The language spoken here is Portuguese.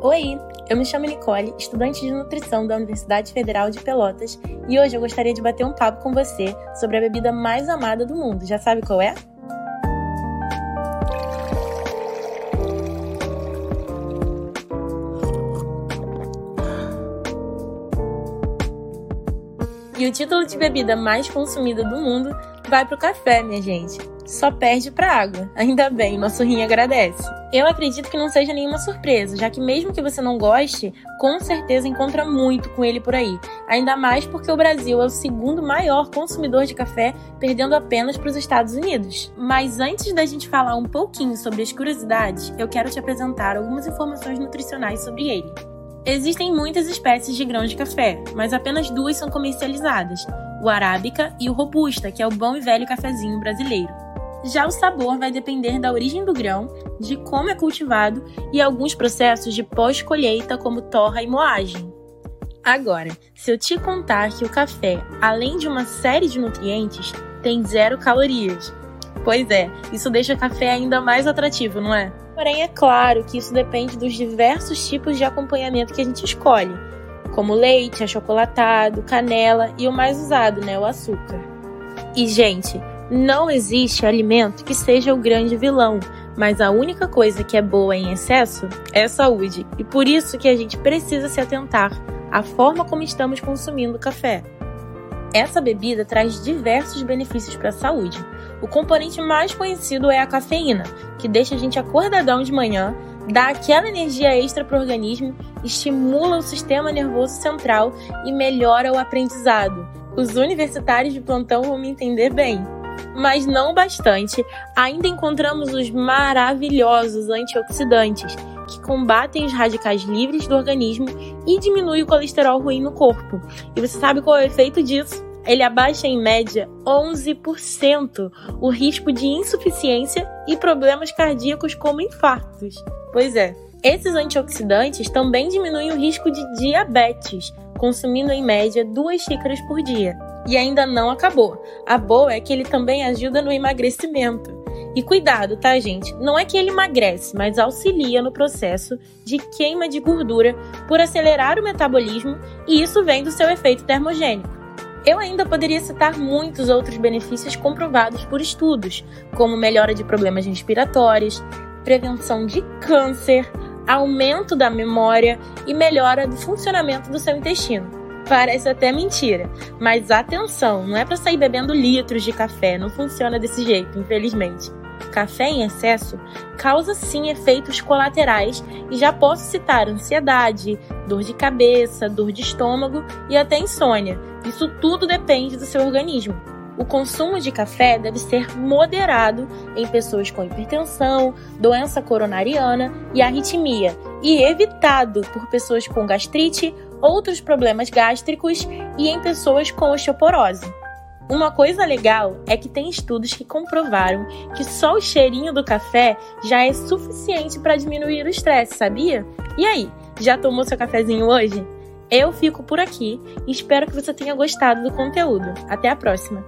Oi, eu me chamo Nicole, estudante de nutrição da Universidade Federal de Pelotas, e hoje eu gostaria de bater um papo com você sobre a bebida mais amada do mundo. Já sabe qual é? E o título de bebida mais consumida do mundo vai pro café, minha gente. Só perde pra água. Ainda bem, nosso rim agradece. Eu acredito que não seja nenhuma surpresa, já que mesmo que você não goste, com certeza encontra muito com ele por aí. Ainda mais porque o Brasil é o segundo maior consumidor de café, perdendo apenas para os Estados Unidos. Mas antes da gente falar um pouquinho sobre as curiosidades, eu quero te apresentar algumas informações nutricionais sobre ele. Existem muitas espécies de grãos de café, mas apenas duas são comercializadas: o arábica e o robusta, que é o bom e velho cafezinho brasileiro. Já o sabor vai depender da origem do grão, de como é cultivado e alguns processos de pós-colheita, como torra e moagem. Agora, se eu te contar que o café, além de uma série de nutrientes, tem zero calorias. Pois é, isso deixa o café ainda mais atrativo, não é? Porém, é claro que isso depende dos diversos tipos de acompanhamento que a gente escolhe, como leite, achocolatado, canela e o mais usado, né, o açúcar. E, gente, não existe alimento que seja o grande vilão, mas a única coisa que é boa em excesso é a saúde, e por isso que a gente precisa se atentar à forma como estamos consumindo café. Essa bebida traz diversos benefícios para a saúde. O componente mais conhecido é a cafeína, que deixa a gente acordadão de manhã, dá aquela energia extra para o organismo, estimula o sistema nervoso central e melhora o aprendizado. Os universitários de plantão vão me entender bem. Mas não bastante, ainda encontramos os maravilhosos antioxidantes, que combatem os radicais livres do organismo e diminuem o colesterol ruim no corpo. E você sabe qual é o efeito disso? Ele abaixa em média 11% o risco de insuficiência e problemas cardíacos como infartos. Pois é, esses antioxidantes também diminuem o risco de diabetes, consumindo em média duas xícaras por dia. E ainda não acabou. A boa é que ele também ajuda no emagrecimento. E cuidado, tá, gente? Não é que ele emagrece, mas auxilia no processo de queima de gordura por acelerar o metabolismo, e isso vem do seu efeito termogênico. Eu ainda poderia citar muitos outros benefícios comprovados por estudos, como melhora de problemas respiratórios, prevenção de câncer, aumento da memória e melhora do funcionamento do seu intestino. Parece até mentira, mas atenção, não é para sair bebendo litros de café, não funciona desse jeito, infelizmente. Café em excesso causa sim efeitos colaterais e já posso citar ansiedade, dor de cabeça, dor de estômago e até insônia. Isso tudo depende do seu organismo. O consumo de café deve ser moderado em pessoas com hipertensão, doença coronariana e arritmia, e evitado por pessoas com gastrite outros problemas gástricos e em pessoas com osteoporose. Uma coisa legal é que tem estudos que comprovaram que só o cheirinho do café já é suficiente para diminuir o estresse, sabia? E aí, já tomou seu cafezinho hoje? Eu fico por aqui e espero que você tenha gostado do conteúdo. Até a próxima!